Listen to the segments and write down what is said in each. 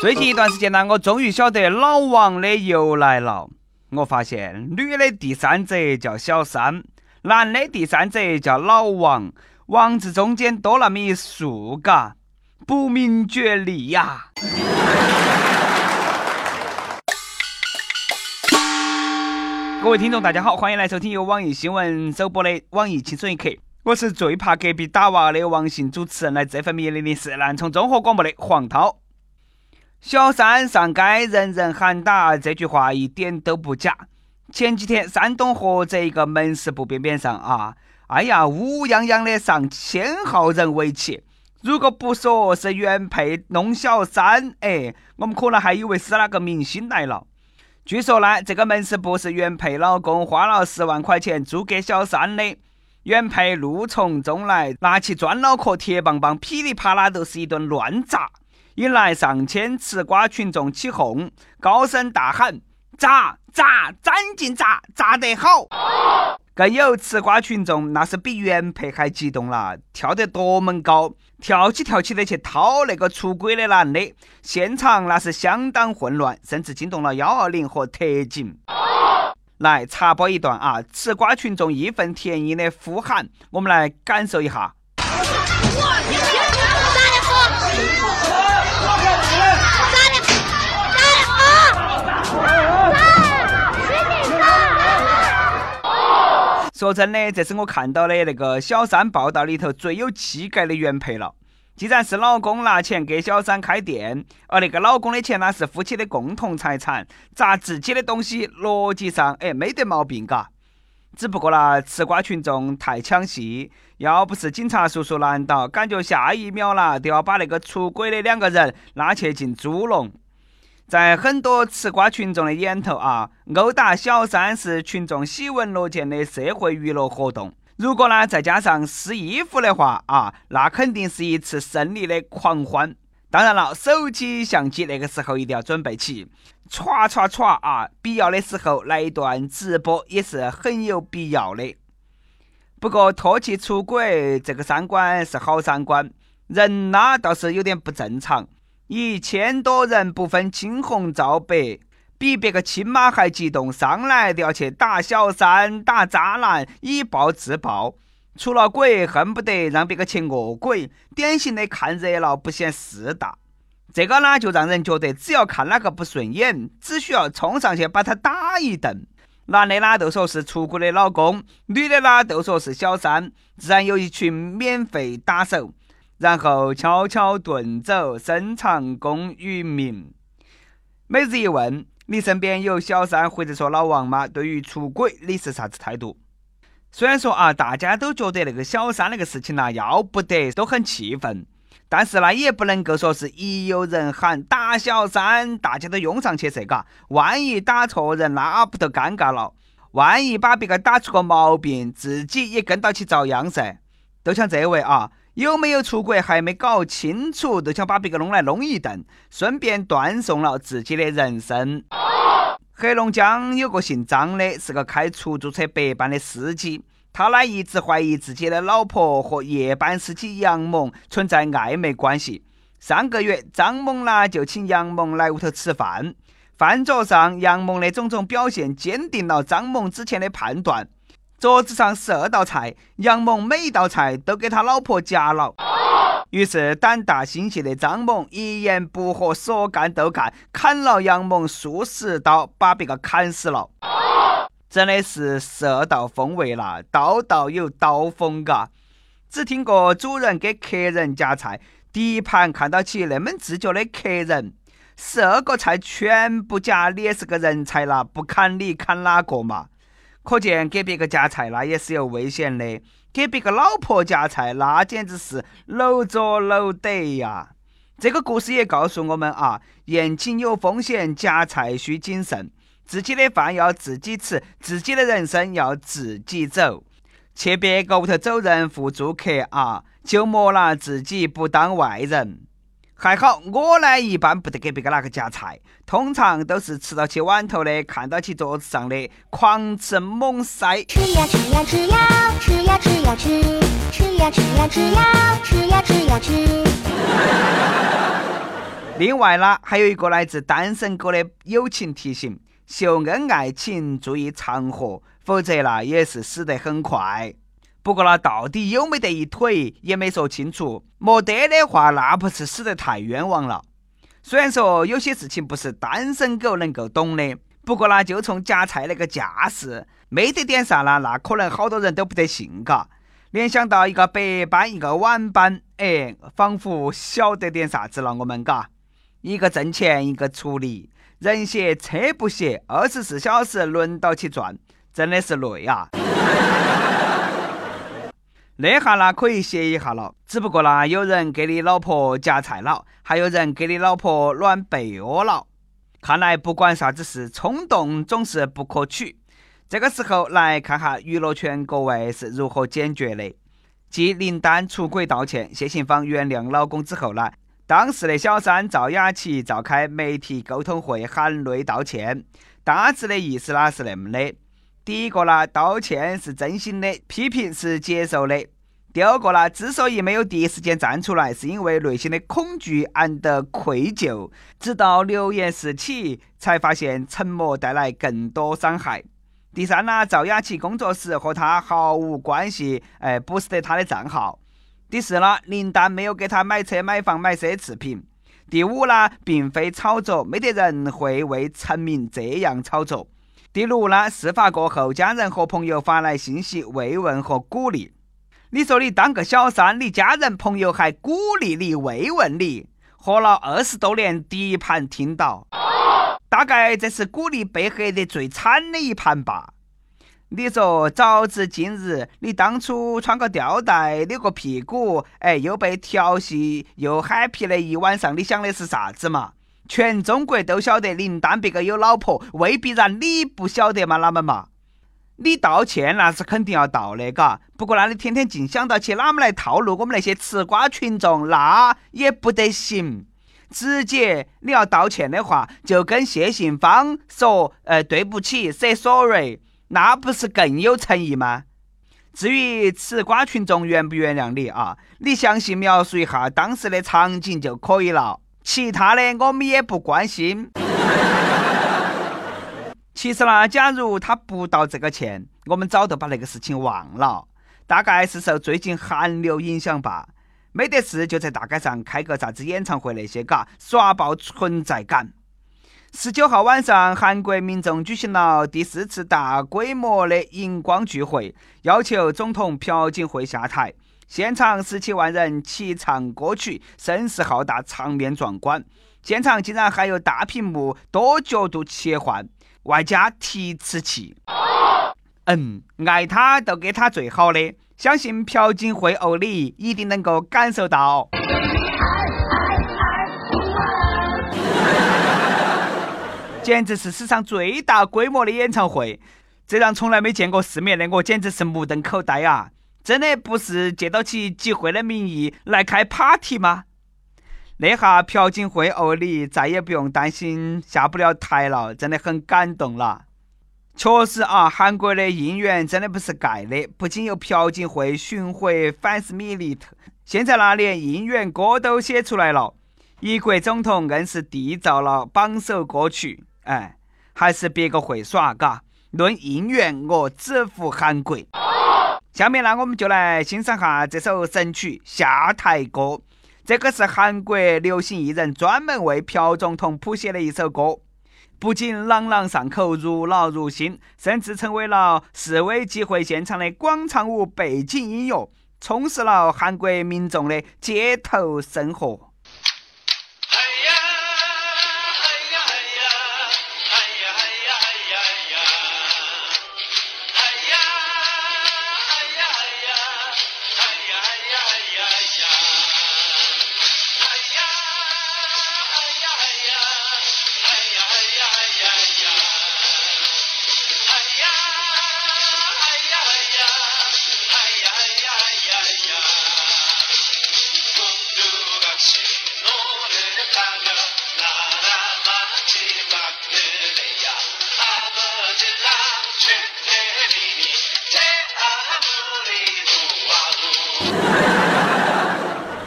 最近一段时间呢，我终于晓得老王的由来了。我发现女的第三者叫小三，男的第三者叫老王，王字中间多那么一竖，嘎，不明觉厉呀。各位听众，大家好，欢迎来收听由网易新闻首播的《网易轻松一刻》，我是最怕隔壁打娃的王姓主持人，来自 FM 一零零四南充综合广播的黄涛。小三上街，人人喊打，这句话一点都不假。前几天，山东菏泽一个门市部边边上啊，哎呀，乌泱泱的上千号人围起。如果不说是原配弄小三，哎，我们可能还以为是哪个明星来了。据说呢，这个门市部是原配老公花了十万块钱租给小三的。原配怒从中来，拿起砖脑壳、铁棒棒，噼里啪啦都是一顿乱砸。引来上千吃瓜群众起哄，高声大喊：“砸砸，赶紧砸，砸得好！”更有吃瓜群众那是比原配还激动了，跳得多么高，跳起跳起的去掏那个出轨的男的，现场那是相当混乱，甚至惊动了幺二零和特警。来插播一段啊，吃瓜群众义愤填膺的呼喊，我们来感受一下。说真的，这是我看到的那个小三报道里头最有气概的原配了。既然是老公拿钱给小三开店，而那个老公的钱呢是夫妻的共同财产，砸自己的东西，逻辑上哎没得毛病嘎。只不过啦，吃瓜群众太抢戏，要不是警察叔叔拦到，感觉下一秒啦都要把那个出轨的两个人拉去进猪笼。在很多吃瓜群众的眼头啊，殴打小三是群众喜闻乐见的社会娱乐活动。如果呢再加上撕衣服的话啊，那肯定是一次胜利的狂欢。当然了，手机相机那个时候一定要准备起，歘歘歘啊！必要的时候来一段直播也是很有必要的。不过唾弃出轨这个三观是好三观，人呢倒是有点不正常。一千多人不分青红皂白，比别个亲妈还激动，上来都要去打小三、打渣男，以暴制暴。出了轨，恨不得让别个去饿鬼，典型的看热闹不嫌事大。这个呢，就让人觉得只要看哪个不顺眼，只需要冲上去把他打一顿。男的呢都说是出轨的老公，女的呢都说是小三，自然有一群免费打手。然后悄悄遁走，深藏功与名。每日一问：你身边有小三或者说老王吗？对于出轨，你是啥子态度？虽然说啊，大家都觉得那个小三那个事情呐，要不得，都很气愤。但是呢，也不能够说是一有人喊打小三，大家都拥上去噻，嘎。万一打错人，那不就尴尬了？万一把别个打出个毛病，自己也跟到去遭殃噻。都像这位啊。有没有出轨还没搞清楚，就想把别个弄来弄一顿，顺便断送了自己的人生。黑龙江有个姓张的，是个开出租车白班的司机，他呢一直怀疑自己的老婆和夜班司机杨某存在暧昧关系。上个月，张某呢就请杨某来屋头吃饭，饭桌上杨某的种种表现坚定了张某之前的判断。桌子上十二道菜，杨某每一道菜都给他老婆夹了。于是胆大心细的张某一言不合，说干就干，砍了杨某数十刀，把别个砍死了。真的是十二道风味啦，道道有刀锋嘎。只听过主人给客人夹菜，第一盘看到起那么自觉的客人，十二个菜全部夹，你也是个人才啦，不砍你砍哪个嘛？可见给别个夹菜那也是有危险的，给别个老婆夹菜那简直是搂着搂得呀！这个故事也告诉我们啊，宴请有风险，夹菜需谨慎，自己的饭要自己吃，自己的人生要自己走。去别个屋头走人付住客啊，就莫拿自己不当外人。还好，我呢一般不得给别个哪个夹菜，通常都是吃到起碗头的，看到起桌子上的，狂吃猛塞。吃呀吃呀吃呀，吃呀吃呀吃，吃呀吃呀吃呀，吃呀吃呀吃。另外呢，还有一个来自单身狗的友情提醒：秀恩爱情注意长河，否则呢也是死得很快。不过呢，到底有没得一腿也没说清楚。没得的话，那不是死得太冤枉了。虽然说有些事情不是单身狗能够懂的，不过呢，就从夹菜那个架势，没得点啥呢，那可能好多人都不得信嘎。联想到一个白班，一个晚班，哎，仿佛晓得点啥子了。我们嘎，一个挣钱，一个出力，人歇车不歇，二十四小时轮到起转，真的是累啊。那下呢可以歇一下了，只不过呢，有人给你老婆夹菜了，还有人给你老婆暖被窝了。看来不管啥子事，冲动总是不可取。这个时候来看下娱乐圈各位是如何解决的。继林丹出轨道歉，谢杏芳原谅老公之后呢，当时的小三赵雅琪召开媒体沟通会，含泪道歉。大致的意思呢是那么的。第一个呢，道歉是真心的，批评是接受的。第二个呢，之所以没有第一时间站出来，是因为内心的恐惧暗的愧疚，直到流言四起，才发现沉默带来更多伤害。第三呢，赵雅琪工作室和他毫无关系，哎，不是得他的账号。第四呢，林丹没有给他买车买房买奢侈品。第五呢，并非炒作，没得人会为成名这样炒作。第六呢，事发过后，家人和朋友发来信息慰问和鼓励。你说你当个小三，你家人朋友还鼓励你、慰问你，活了二十多年，第一盘听到，大概这是鼓励被黑得最惨的一盘吧。你说早知今日，你当初穿个吊带、扭个屁股，哎，又被调戏，又嗨皮了一晚上，你想的是啥子嘛？全中国都晓得林丹别个有老婆，未必然你不晓得嘛？哪们嘛？你道歉那是肯定要道的，嘎。不过那你天天净想到起哪么来套路我们那些吃瓜群众，那也不得行。直接你要道歉的话，就跟谢杏芳说，呃，对不起，say sorry，那不是更有诚意吗？至于吃瓜群众原不原谅你啊，你详细描述一下当时的场景就可以了。其他的我们也不关心。其实呢，假如他不道这个歉，我们早都把那个事情忘了。大概是受最近寒流影响吧，没得事就在大街上开个啥子演唱会那些，嘎刷爆存在感。十九号晚上，韩国民众举行了第四次大规模的荧光聚会，要求总统朴槿惠下台。现场十七万人齐唱歌曲，声势浩大，场面壮观。现场竟然还有大屏幕多角度切换，外加提词器。嗯，爱他都给他最好的，相信朴槿惠欧里一定能够感受到。简直是史上最大规模的演唱会，这让从来没见过世面的我简直是目瞪口呆啊！真的不是借到起集会的名义来开 party 吗？那下朴槿惠哦，你再也不用担心下不了台了，真的很感动了。确实啊，韩国的应援真的不是盖的，不仅有朴槿惠巡回反思米利特，现在那连应援歌都写出来了。一国总统硬是缔造了榜首歌曲，哎，还是别个会耍嘎。论应援，我只服韩国。下面呢，我们就来欣赏下这首神曲《下台歌》。这个是韩国流行艺人专门为朴总统谱写的一首歌，不仅朗朗上口、入脑入心，甚至成为了示威集会现场的广场舞背景音乐，充实了韩国民众的街头生活。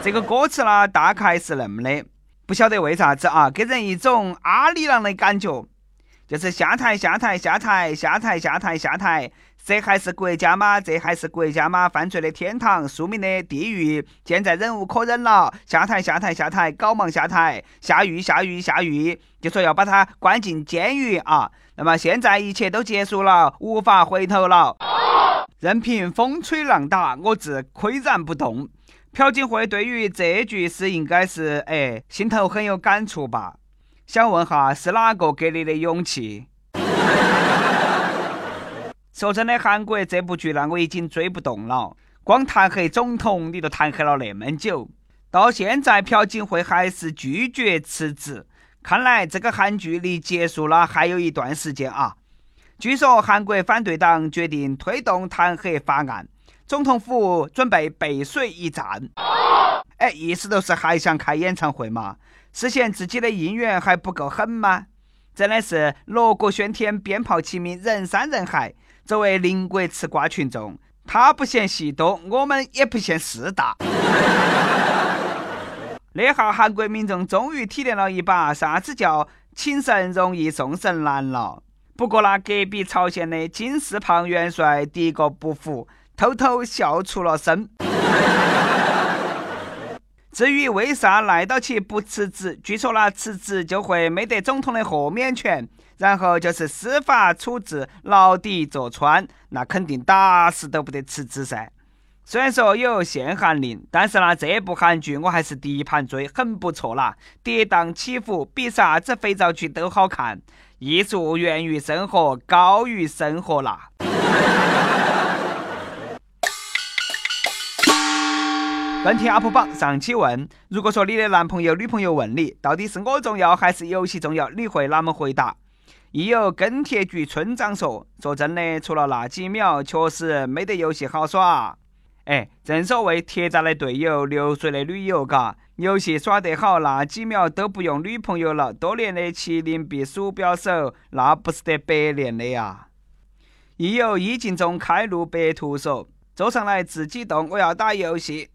这个歌词呢，大概是那么的：不晓得为啥子啊，给人一种阿里郎的感觉，就是下台下台下台下台下台下台，这还是国家吗？这还是国家吗？犯罪的天堂，庶民的地狱，现在忍无可忍了，下台下台下台，搞忙下台，下狱下狱下狱，就说要把他关进监狱啊。那么现在一切都结束了，无法回头了，任凭风吹浪打，我自岿然不动。朴槿惠对于这句诗应该是哎，心头很有感触吧？想问哈，是哪个给你的勇气？说真的，韩国这部剧呢，我已经追不动了。光弹劾总统，你都弹劾了那么久，到现在朴槿惠还是拒绝辞职。看来这个韩剧离结束了还有一段时间啊。据说韩国反对党决定推动弹劾法案。总统府准备背水一战，哎，意思都是还想开演唱会嘛？实现自己的姻缘还不够狠吗？真的是锣鼓喧天，鞭炮齐鸣，人山人海。作为邻国吃瓜群众，他不嫌戏多，我们也不嫌事大。那下韩国民众终于体验了一把啥子叫请神容易送神难了。不过那隔壁朝鲜的金世胖元帅第一个不服。偷偷笑出了声。至于为啥赖到起不辞职，据说那辞职就会没得总统的豁免权，然后就是司法处置，牢底坐穿，那肯定打死都不得辞职噻。虽然说有限韩令，但是呢，这部韩剧我还是第一盘追，很不错啦，跌宕起伏，比啥子肥皂剧都好看，艺术源于生活，高于生活啦。本题 UP 榜上期问：如果说你的男朋友、女朋友问你，到底是我重要还是游戏重要，你会哪么回答？亦有跟帖局村长说：说真的，除了那几秒，确实没得游戏好耍。哎，正所谓铁渣的队友，流水的女友，嘎，游戏耍得好，那几秒都不用女朋友了。多年的麒麟臂鼠标手，那不是得白练的呀。亦有意境中开路白兔说：坐上来自己动，我要打游戏。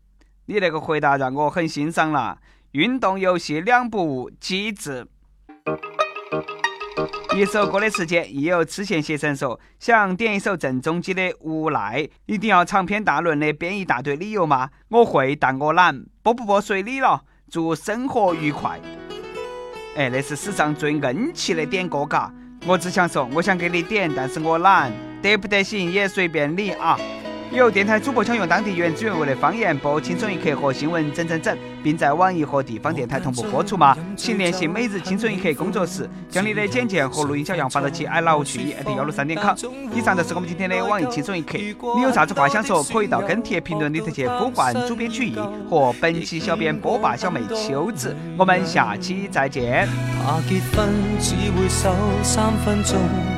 你那个回答让我很欣赏了，运动游戏两不误，机智。一首歌的时间，亦有痴线写生说，想点一首郑中基的《无奈》，一定要长篇大论的编一大堆理由吗？我会，但我懒。不不不，随你了。祝生活愉快。哎，那是史上最硬气的点歌嘎！我只想说，我想给你点，但是我懒，得不得行也随便你啊。有电台主播想用当地原汁原味的方言播《轻松一刻》和新闻整整整，并在网易和地方电台同步播出吗？请联系每日轻松一刻工作室，将你的简介和录音小样发到其 i love 去 at 幺六三点 com。以上就是我们今天的网易轻松一刻。你有啥子话想说，可以到跟帖评论里头去呼唤主编曲艺和本期小编波霸小妹秋子。我们下期再见。结婚只会守三分钟。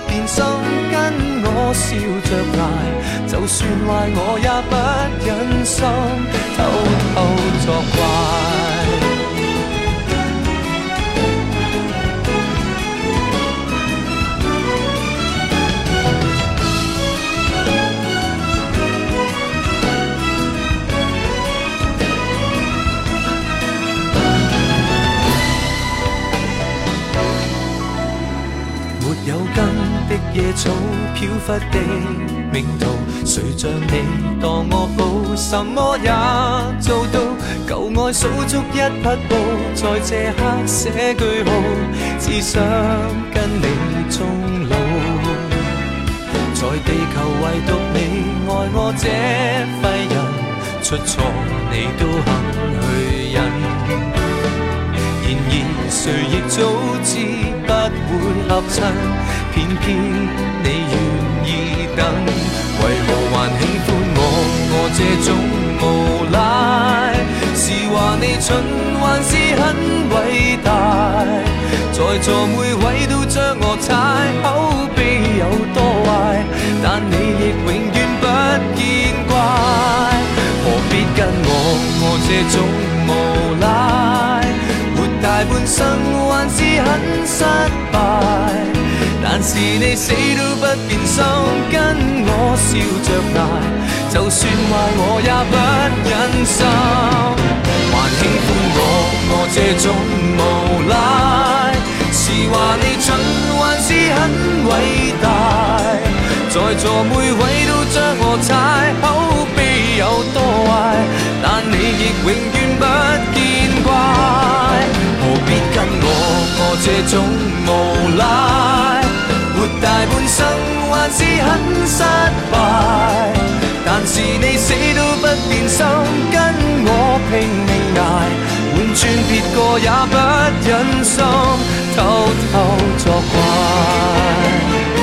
变心，跟我笑着赖，就算坏我也不忍心偷偷作怪。的野草，飘忽的命途，谁像你当我好，什么也做到。旧爱数足一匹布，在这刻写句号，只想跟你终老。在地球唯独你爱我这废人，出错你都肯去忍。然而谁亦早知不会合衬，偏偏你愿意等，为何还喜欢我？我这种无赖，是话你蠢还是很伟大？在座每位都将我踩，口碑有多坏，但你亦永远不见怪。何必跟我？我这种无赖。活大半生失败，但是你死都不变心，跟我笑着挨，就算坏我也不忍心。还喜欢我，我这种无赖，是话你蠢还是很伟大？在座每位都将我踩，口碑有多坏，但你亦永远不见怪。别跟我我这种无赖活大半生还是很失败。但是你死都不变心跟我拼命挨换转别个也不忍心偷偷作怪。